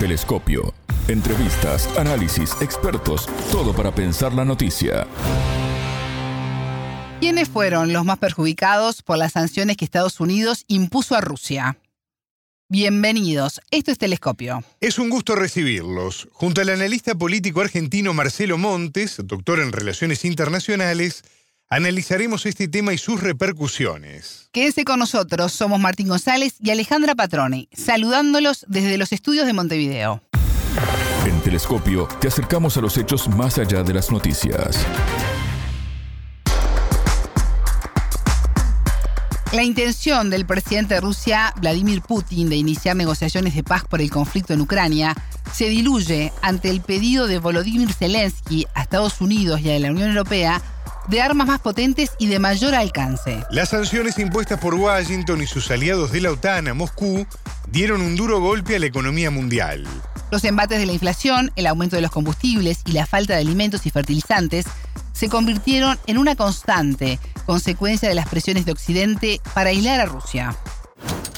Telescopio. Entrevistas, análisis, expertos, todo para pensar la noticia. ¿Quiénes fueron los más perjudicados por las sanciones que Estados Unidos impuso a Rusia? Bienvenidos, esto es Telescopio. Es un gusto recibirlos. Junto al analista político argentino Marcelo Montes, doctor en Relaciones Internacionales, analizaremos este tema y sus repercusiones. Quédense con nosotros, somos Martín González y Alejandra Patroni, saludándolos desde los estudios de Montevideo. En Telescopio te acercamos a los hechos más allá de las noticias. La intención del presidente de Rusia, Vladimir Putin, de iniciar negociaciones de paz por el conflicto en Ucrania se diluye ante el pedido de Volodymyr Zelensky a Estados Unidos y a la Unión Europea de armas más potentes y de mayor alcance. Las sanciones impuestas por Washington y sus aliados de la OTAN a Moscú dieron un duro golpe a la economía mundial. Los embates de la inflación, el aumento de los combustibles y la falta de alimentos y fertilizantes se convirtieron en una constante consecuencia de las presiones de Occidente para aislar a Rusia.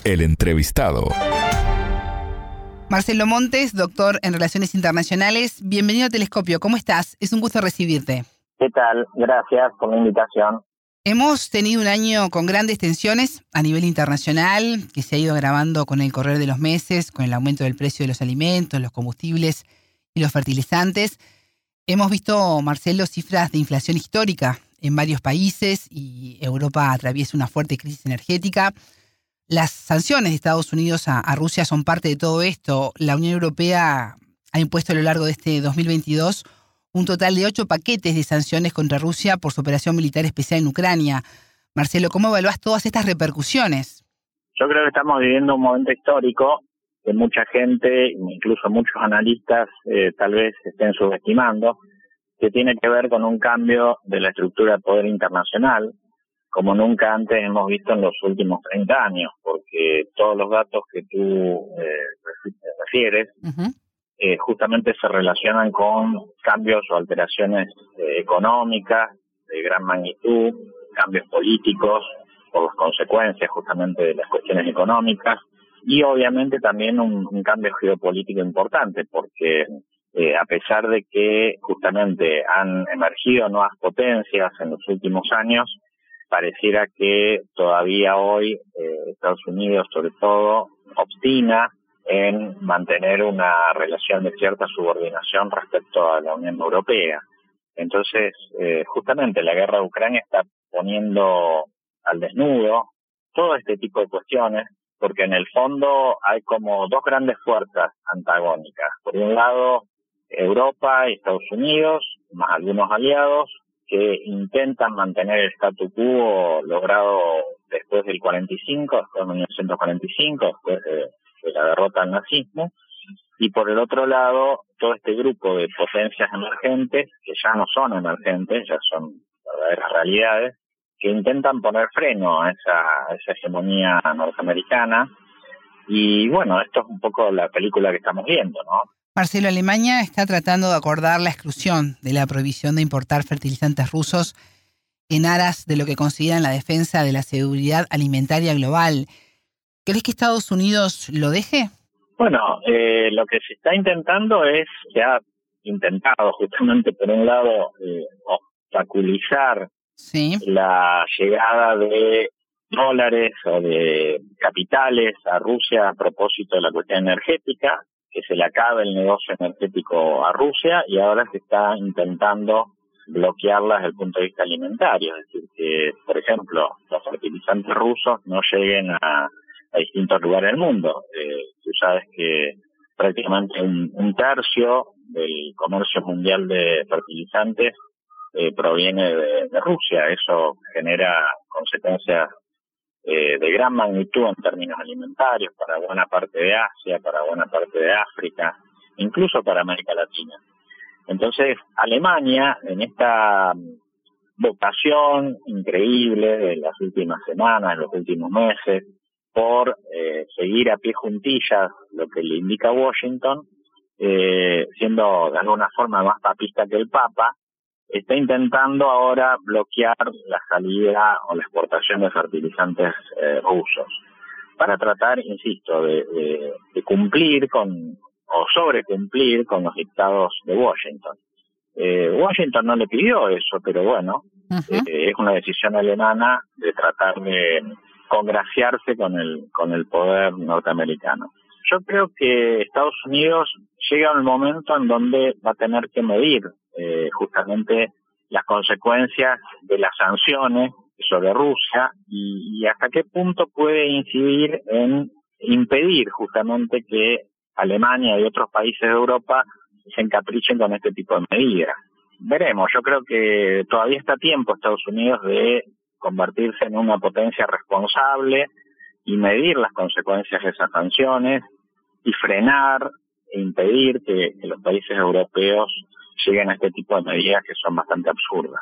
El entrevistado. Marcelo Montes, doctor en Relaciones Internacionales, bienvenido a Telescopio. ¿Cómo estás? Es un gusto recibirte. ¿Qué tal? Gracias por la invitación. Hemos tenido un año con grandes tensiones a nivel internacional, que se ha ido agravando con el correr de los meses, con el aumento del precio de los alimentos, los combustibles y los fertilizantes. Hemos visto, Marcelo, cifras de inflación histórica en varios países y Europa atraviesa una fuerte crisis energética. Las sanciones de Estados Unidos a, a, Rusia son parte de todo esto. La Unión Europea ha impuesto a lo largo de este 2022 un total de ocho paquetes de sanciones contra Rusia por su operación militar especial en Ucrania. Marcelo, ¿cómo evaluás todas estas repercusiones? Yo creo que estamos viviendo un momento histórico que mucha gente, incluso muchos analistas, eh, tal vez estén subestimando, que tiene que ver con un cambio de la estructura de poder internacional, como nunca antes hemos visto en los últimos 30 años, porque todos los datos que tú eh, refieres eh, justamente se relacionan con cambios o alteraciones eh, económicas de gran magnitud, cambios políticos por las consecuencias justamente de las cuestiones económicas y obviamente también un, cambio geopolítico importante porque eh, a pesar de que justamente han emergido nuevas potencias en los últimos años, pareciera que todavía hoy eh, Estados Unidos sobre todo obstina en mantener una relación de cierta subordinación respecto a la Unión Europea. Entonces, eh, justamente la guerra de Ucrania está poniendo al desnudo todo este tipo de cuestiones, porque en el fondo hay como dos grandes fuerzas antagónicas. Por un lado, Europa y Estados Unidos, más algunos aliados, que intentan mantener el statu quo logrado después del 45, después de 1945, después de de la derrota al nazismo, y por el otro lado, todo este grupo de potencias emergentes, que ya no son emergentes, ya son verdaderas realidades, que intentan poner freno a esa, esa hegemonía norteamericana. Y bueno, esto es un poco la película que estamos viendo, ¿no? Marcelo, Alemania está tratando de acordar la exclusión de la prohibición de importar fertilizantes rusos en aras de lo que consideran la defensa de la seguridad alimentaria global. ¿Crees que Estados Unidos lo deje? Bueno, eh, lo que se está intentando es, se ha intentado justamente por un lado eh, obstaculizar la llegada de dólares o de capitales a Rusia a propósito de la cuestión energética, que se le acabe el negocio energético a Rusia y ahora se está intentando bloquearla desde el punto de vista alimentario, es decir, que, por ejemplo, los fertilizantes rusos no lleguen a a distintos lugares del mundo. Eh, tú sabes que prácticamente un, tercio del comercio mundial de fertilizantes eh, proviene de, Rusia. Eso genera consecuencias eh, de gran magnitud en términos alimentarios para buena parte de Asia, para buena parte de África, incluso para América Latina. Entonces, Alemania, en esta vocación increíble de las últimas semanas, de los últimos meses, por eh, seguir a pie juntillas lo que le indica Washington, eh, siendo de alguna forma más papista que el Papa, está intentando ahora bloquear la salida o la exportación de fertilizantes eh, rusos para tratar, insisto, de, de, cumplir con o sobrecumplir con los dictados de Washington. Eh, Washington no le pidió eso, pero bueno, eh, es una decisión alemana de tratar de congraciarse con el, con el poder norteamericano. Yo creo que Estados Unidos llega un momento en donde va a tener que medir eh, justamente las consecuencias de las sanciones sobre Rusia y, hasta qué punto puede incidir en impedir justamente que Alemania y otros países de Europa se encaprichen con este tipo de medidas. Veremos, yo creo que todavía está tiempo Estados Unidos de convertirse en una potencia responsable y medir las consecuencias de esas sanciones y frenar e impedir que, los países europeos lleguen a este tipo de medidas que son bastante absurdas.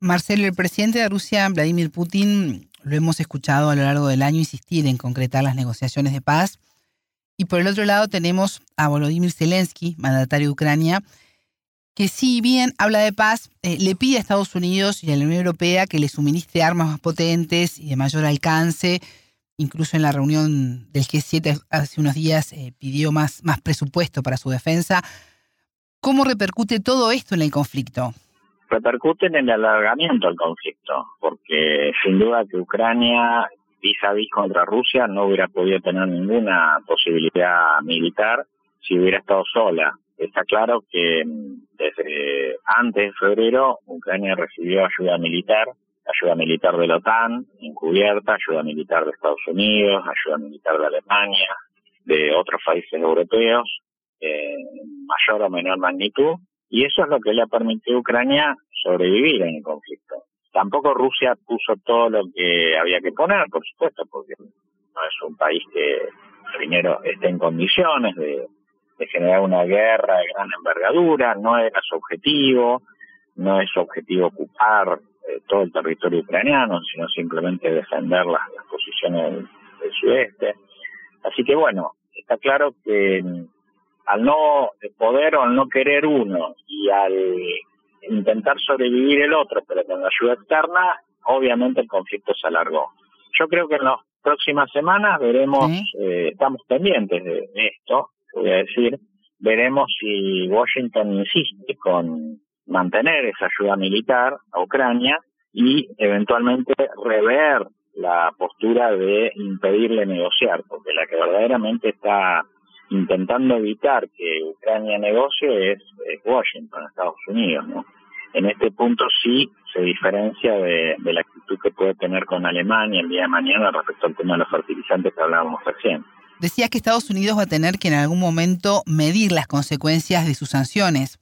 Marcelo, el presidente de Rusia, Vladimir Putin, lo hemos escuchado a lo largo del año insistir en concretar las negociaciones de paz. Y por el otro lado tenemos a Volodymyr Zelensky, mandatario de Ucrania, que si bien habla de paz, eh, le pide a Estados Unidos y a la Unión Europea que le suministre armas más potentes y de mayor alcance. Incluso en la reunión del G7 hace unos días eh, pidió más, más presupuesto para su defensa. ¿Cómo repercute todo esto en el conflicto? Repercute en el alargamiento del conflicto, porque sin duda que Ucrania vis a vis contra Rusia no hubiera podido tener ninguna posibilidad militar si hubiera estado sola Está claro que mm, desde antes de febrero Ucrania recibió ayuda militar, ayuda militar de la OTAN, encubierta, ayuda militar de Estados Unidos, ayuda militar de Alemania, de otros países europeos, en mayor o menor magnitud, y eso es lo que le ha permitido a Ucrania sobrevivir en el conflicto. Tampoco Rusia puso todo lo que había que poner, por supuesto, porque no es un país que primero esté en condiciones de de generar una guerra de gran envergadura, no era su objetivo, no es su objetivo ocupar eh, todo el territorio ucraniano, sino simplemente defender las, posiciones del, sudeste. Así que bueno, está claro que mm, al no poder o al no querer uno y al intentar sobrevivir el otro, pero con la ayuda externa, obviamente el conflicto se alargó. Yo creo que en las próximas semanas veremos, eh, estamos pendientes de esto, voy a decir, veremos si Washington insiste con mantener esa ayuda militar a Ucrania y eventualmente rever la postura de impedirle negociar, porque la que verdaderamente está intentando evitar que Ucrania negocie es, Washington, Estados Unidos, ¿no? En este punto sí se diferencia de, de la actitud que puede tener con Alemania el día de mañana respecto al tema de los fertilizantes que hablábamos recién. Decías que Estados Unidos va a tener que en algún momento medir las consecuencias de sus sanciones.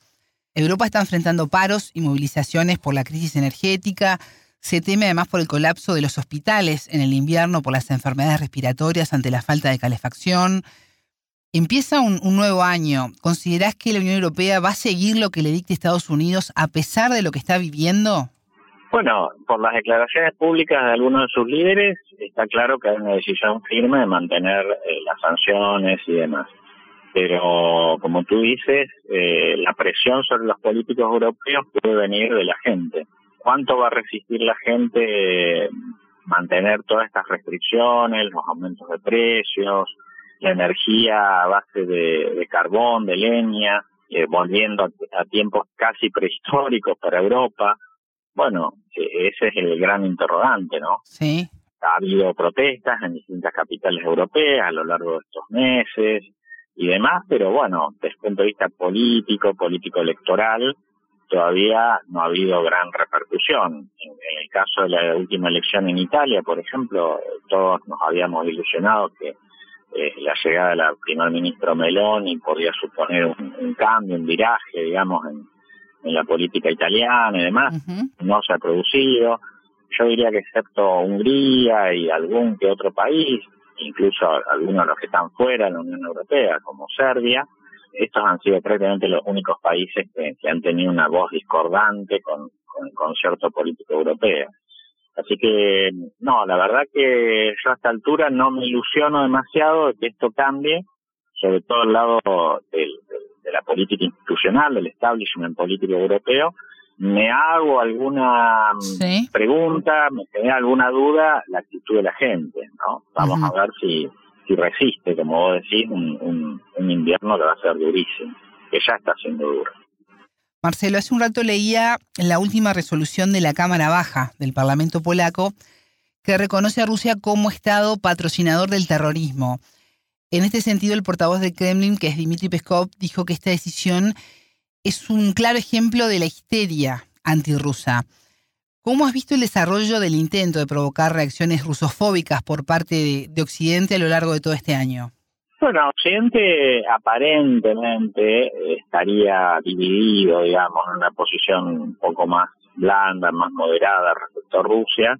Europa está enfrentando paros y movilizaciones por la crisis energética. Se teme además por el colapso de los hospitales en el invierno por las enfermedades respiratorias ante la falta de calefacción. Empieza un, nuevo año. ¿Considerás que la Unión Europea va a seguir lo que le dicte Estados Unidos a pesar de lo que está viviendo? Bueno, por las declaraciones públicas de algunos de sus líderes, está claro que hay una decisión firme de mantener eh, las sanciones y demás. Pero, como tú dices, eh, la presión sobre los políticos europeos puede venir de la gente. ¿Cuánto va a resistir la gente mantener todas estas restricciones, los aumentos de precios, la energía a base de, carbón, de leña, eh, volviendo a tiempos casi prehistóricos para Europa? Bueno, e-, ese es el gran interrogante, ¿no? Sí. Ha habido protestas en distintas capitales europeas a lo largo de estos meses y demás, pero bueno, desde el punto de vista político, político electoral, todavía no ha habido gran repercusión. En, el caso de la última elección en Italia, por ejemplo, todos nos habíamos ilusionado que eh, la llegada de la primer ministro Meloni podía suponer un, un cambio, un viraje, digamos, en, en la política italiana y demás, no se ha producido. Yo diría que excepto Hungría y algún que otro país, incluso algunos de los que están fuera de la Unión Europea, como Serbia, estos han sido prácticamente los únicos países que, han tenido una voz discordante con, con el concierto político europeo. Así que, no, la verdad que yo a esta altura no me ilusiono demasiado de que esto cambie, sobre todo al lado del, de la política institucional, del establishment político europeo, me hago alguna pregunta, me genera alguna duda la actitud de la gente, ¿no? Vamos a ver si, si resiste, como vos decís, un, un invierno que va a ser durísimo, que ya está siendo duro. Marcelo, hace un rato leía la última resolución de la Cámara Baja del Parlamento polaco que reconoce a Rusia como Estado patrocinador del terrorismo. En este sentido, el portavoz del Kremlin, que es Dmitry Peskov, dijo que esta decisión es un claro ejemplo de la histeria antirrusa. ¿Cómo has visto el desarrollo del intento de provocar reacciones rusofóbicas por parte de, de Occidente a lo largo de todo este año? Bueno, Occidente aparentemente estaría dividido, digamos, en una posición un poco más blanda, más moderada respecto a Rusia,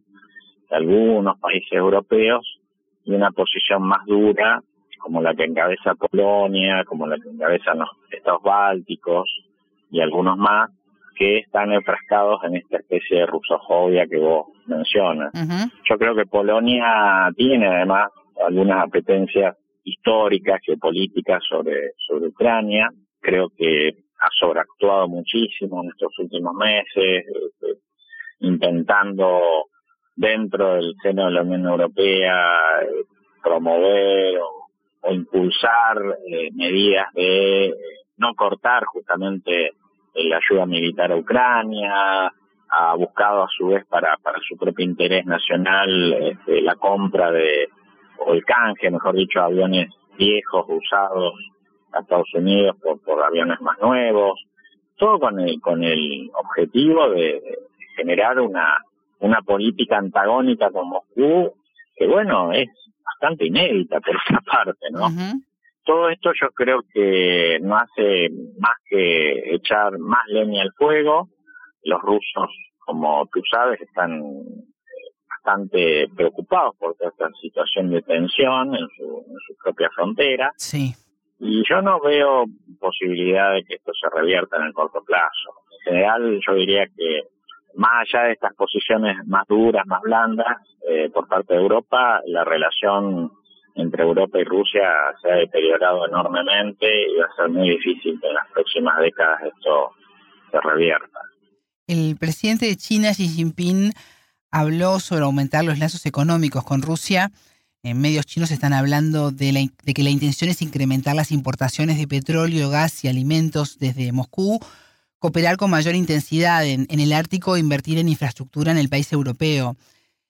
de algunos países europeos, y una posición más dura, como la que encabeza Polonia, como la que encabezan los estados bálticos y algunos más, que están enfrascados en esta especie de rusofobia que vos mencionas. Yo creo que Polonia tiene además algunas apetencias históricas, geopolíticas sobre, sobre Ucrania. Creo que ha sobreactuado muchísimo en estos últimos meses, este, intentando dentro del seno de la Unión Europea eh, promover o, impulsar eh, medidas de eh, no cortar justamente la ayuda militar a Ucrania, ha buscado a su vez para, para su propio interés nacional este, la compra de o el canje, mejor dicho, aviones viejos usados a Estados Unidos por, por aviones más nuevos, todo con el, con el objetivo de, generar una, una política antagónica con Moscú, que bueno, es bastante inédita por esa parte, ¿no? Todo esto yo creo que no hace más que echar más leña al fuego. Los rusos, como tú sabes, están bastante preocupados por toda esta situación de tensión en su, en su propia frontera. Sí. Y yo no veo posibilidad de que esto se revierta en el corto plazo. En general, yo diría que más allá de estas posiciones más duras, más blandas, eh, por parte de Europa, la relación entre Europa y Rusia se ha deteriorado enormemente y va a ser muy difícil que en las próximas décadas esto se revierta. El presidente de China, Xi Jinping, habló sobre aumentar los lazos económicos con Rusia. En medios chinos están hablando de, que la intención es incrementar las importaciones de petróleo, gas y alimentos desde Moscú, cooperar con mayor intensidad en, el Ártico e invertir en infraestructura en el país europeo.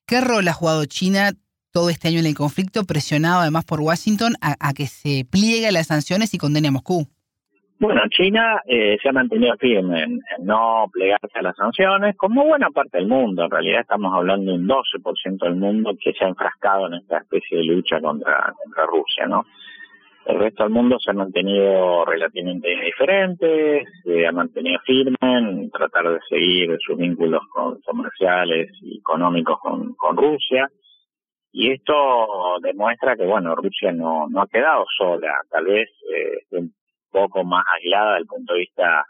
¿Qué rol ha jugado China todo este año en el conflicto, presionado además por Washington a, que se pliegue a las sanciones y condene a Moscú? Bueno, China eh, se ha mantenido firme en, no plegarse a las sanciones, como buena parte del mundo. En realidad estamos hablando de un 12% del mundo que se ha enfrascado en esta especie de lucha contra, contra Rusia, ¿no? El resto del mundo se ha mantenido relativamente diferente, se ha mantenido firme en tratar de seguir sus vínculos comerciales y económicos con, con Rusia. Y esto demuestra que, bueno, Rusia no, no ha quedado sola. Tal vez eh, poco más aislada desde el punto de vista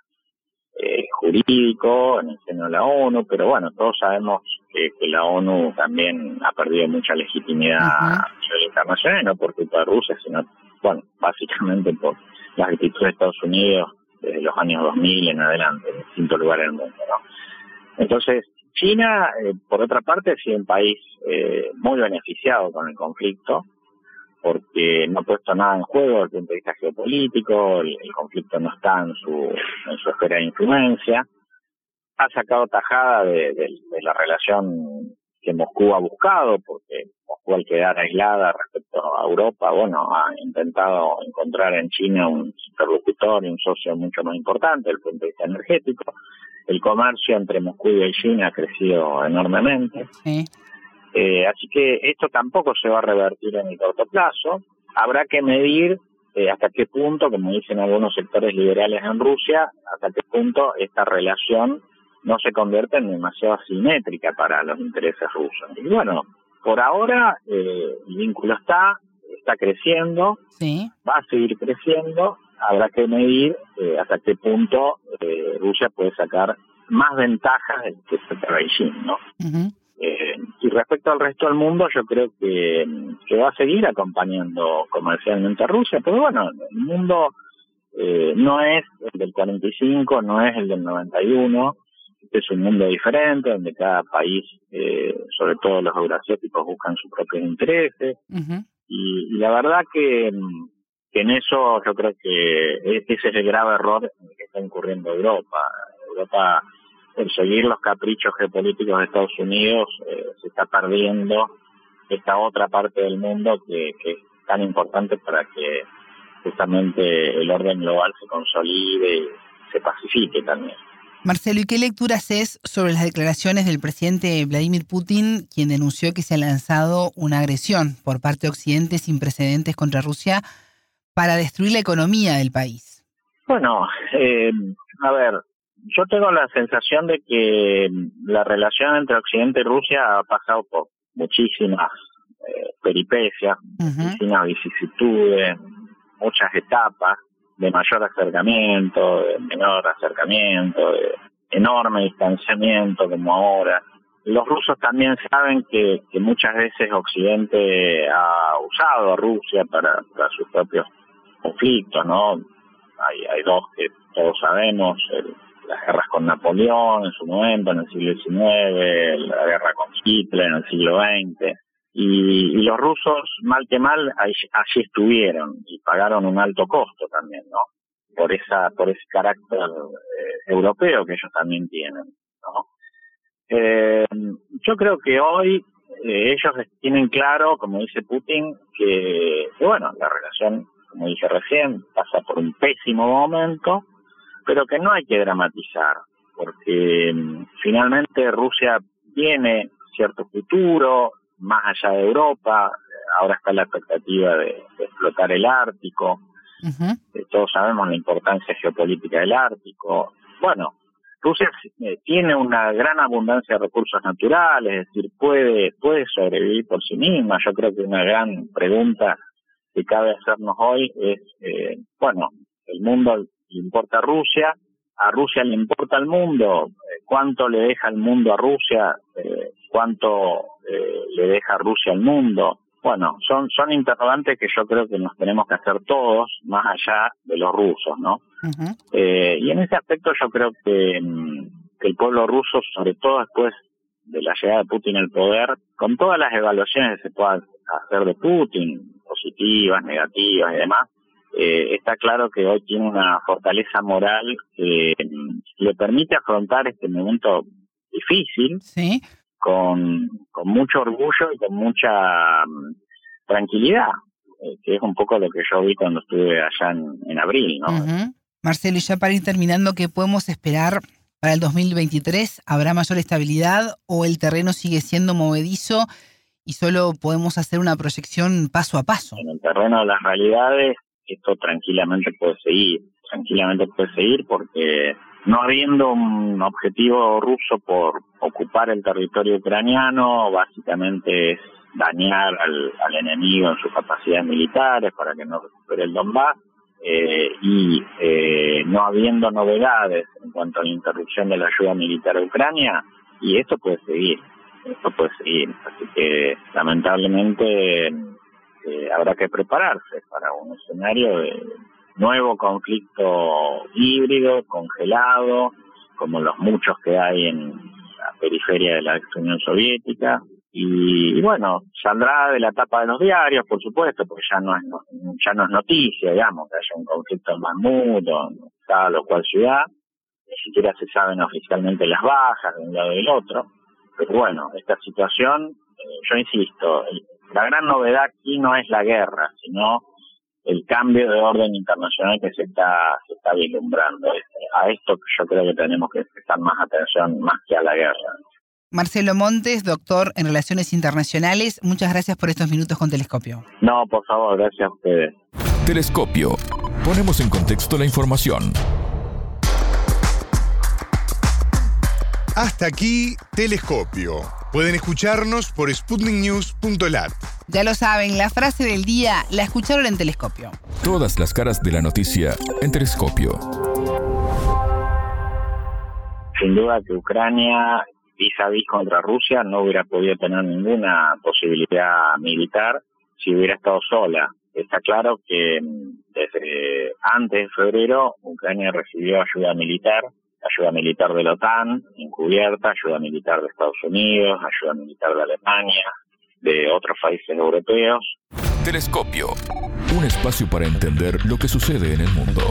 eh, jurídico en el seno de la ONU, pero bueno, todos sabemos que, la ONU también ha perdido mucha legitimidad a nivel internacional, no por culpa de Rusia, sino, bueno, básicamente por las actitudes de Estados Unidos desde los años 2000 en adelante, en distintos lugares del mundo, ¿no? Entonces, China, eh, por otra parte, ha sido un país eh, muy beneficiado con el conflicto, porque no ha puesto nada en juego desde el punto de vista geopolítico, el, conflicto no está en su, en su esfera de influencia, ha sacado tajada de, la relación que Moscú ha buscado, porque Moscú al quedar aislada respecto a Europa, bueno, ha intentado encontrar en China un interlocutor y un socio mucho más importante desde el punto de vista energético. El comercio entre Moscú y Beijing ha crecido enormemente. Sí. Eh, así que esto tampoco se va a revertir en el corto plazo. Habrá que medir eh, hasta qué punto, como dicen algunos sectores liberales en Rusia, hasta qué punto esta relación no se convierte en demasiado asimétrica para los intereses rusos. Y bueno, por ahora eh, el vínculo está, está creciendo, va a seguir creciendo, habrá que medir hasta qué punto Rusia puede sacar más ventajas que Beijing, ¿no? Eh, y respecto al resto del mundo, yo creo que, que va a seguir acompañando comercialmente a Rusia, pero bueno, el mundo eh, no es el del 45, no es el del 91, este es un mundo diferente, donde cada país, eh, sobre todo los euroasiáticos, buscan sus propios intereses. Y, la verdad que, que, en eso yo creo que ese es el grave error que está incurriendo Europa. Europa, el seguir los caprichos geopolíticos de Estados Unidos, eh, se está perdiendo esta otra parte del mundo que, que es tan importante para que justamente el orden global se consolide y se pacifique también. Marcelo, ¿y qué lectura haces sobre las declaraciones del presidente Vladimir Putin, quien denunció que se ha lanzado una agresión por parte de Occidente sin precedentes contra Rusia para destruir la economía del país? Bueno, eh, a ver, yo tengo la sensación de que la relación entre Occidente y Rusia ha pasado por muchísimas eh, peripecias, muchísimas vicisitudes, muchas etapas de mayor acercamiento, de menor acercamiento, de enorme distanciamiento como ahora. Los rusos también saben que, que muchas veces Occidente ha usado a Rusia para, para sus propios conflictos, ¿no? Hay, hay dos que todos sabemos, las guerras con Napoleón en su momento, en el siglo XIX, la guerra con Hitler en el siglo XX, y, los rusos, mal que mal, allí estuvieron y pagaron un alto costo también, ¿no? Por esa, por ese carácter eh, europeo que ellos también tienen, ¿no? Eh, yo creo que hoy eh, ellos tienen claro, como dice Putin, que, bueno, la relación, como dije recién, pasa por un pésimo momento, pero que no hay que dramatizar, porque mm, finalmente Rusia tiene cierto futuro, más allá de Europa, ahora está la expectativa de, explotar el Ártico, eh, todos sabemos la importancia geopolítica del Ártico. Bueno, Rusia eh, tiene una gran abundancia de recursos naturales, es decir, puede, puede sobrevivir por sí misma. Yo creo que una gran pregunta que cabe hacernos hoy es, eh, bueno, el mundo le importa a Rusia, a Rusia le importa el mundo, cuánto le deja el mundo a Rusia, cuánto eh, le deja Rusia al mundo. Bueno, son, son interrogantes que yo creo que nos tenemos que hacer todos, más allá de los rusos, ¿no? eh, y en ese aspecto yo creo que, mm, que el pueblo ruso, sobre todo después de la llegada de Putin al poder, con todas las evaluaciones que se puedan hacer de Putin, positivas, negativas y demás, eh, está claro que hoy tiene una fortaleza moral que mm, le permite afrontar este momento difícil, ¿Sí? con, con mucho orgullo y con mucha mm, tranquilidad, eh, que es un poco lo que yo vi cuando estuve allá en, abril. ¿no? Marcelo, y ya para ir terminando, ¿qué podemos esperar para el 2023? ¿Habrá mayor estabilidad o el terreno sigue siendo movedizo y solo podemos hacer una proyección paso a paso? En el terreno de las realidades, esto tranquilamente puede seguir, tranquilamente puede seguir porque no habiendo un objetivo ruso por ocupar el territorio ucraniano, básicamente es dañar al, enemigo en sus capacidades militares para que no recupere el Donbass, eh, y eh, no habiendo novedades en cuanto a la interrupción de la ayuda militar a Ucrania, y esto puede seguir, puede seguir. Así que lamentablemente eh, habrá que prepararse para un escenario de nuevo conflicto híbrido, congelado, como los muchos que hay en la periferia de la ex Unión Soviética. Y, bueno, saldrá de la tapa de los diarios, por supuesto, porque ya no es ya no es noticia, digamos, que haya un conflicto en Mahmoud o en tal o cual ciudad. Ni siquiera se saben oficialmente las bajas de un lado y del otro. Pero bueno, esta situación, eh, yo insisto, la gran novedad aquí no es la guerra, sino el cambio de orden internacional que se está, se está vislumbrando. A esto yo creo que tenemos que prestar más atención más que a la guerra. Marcelo Montes, doctor en Relaciones Internacionales, muchas gracias por estos minutos con Telescopio. No, por favor, gracias a ustedes. Telescopio. Ponemos en contexto la información. Hasta aquí, Telescopio. Pueden escucharnos por sputniknews.lat. Ya lo saben, la frase del día la escucharon en Telescopio. Todas las caras de la noticia en Telescopio. Sin duda que Ucrania, vis a vis contra Rusia, no hubiera podido tener ninguna posibilidad militar si hubiera estado sola. Está claro que mm, desde antes de febrero Ucrania recibió ayuda militar ayuda militar de la OTAN, encubierta, ayuda militar de Estados Unidos, ayuda militar de Alemania, de otros países europeos. Telescopio. Un espacio para entender lo que sucede en el mundo.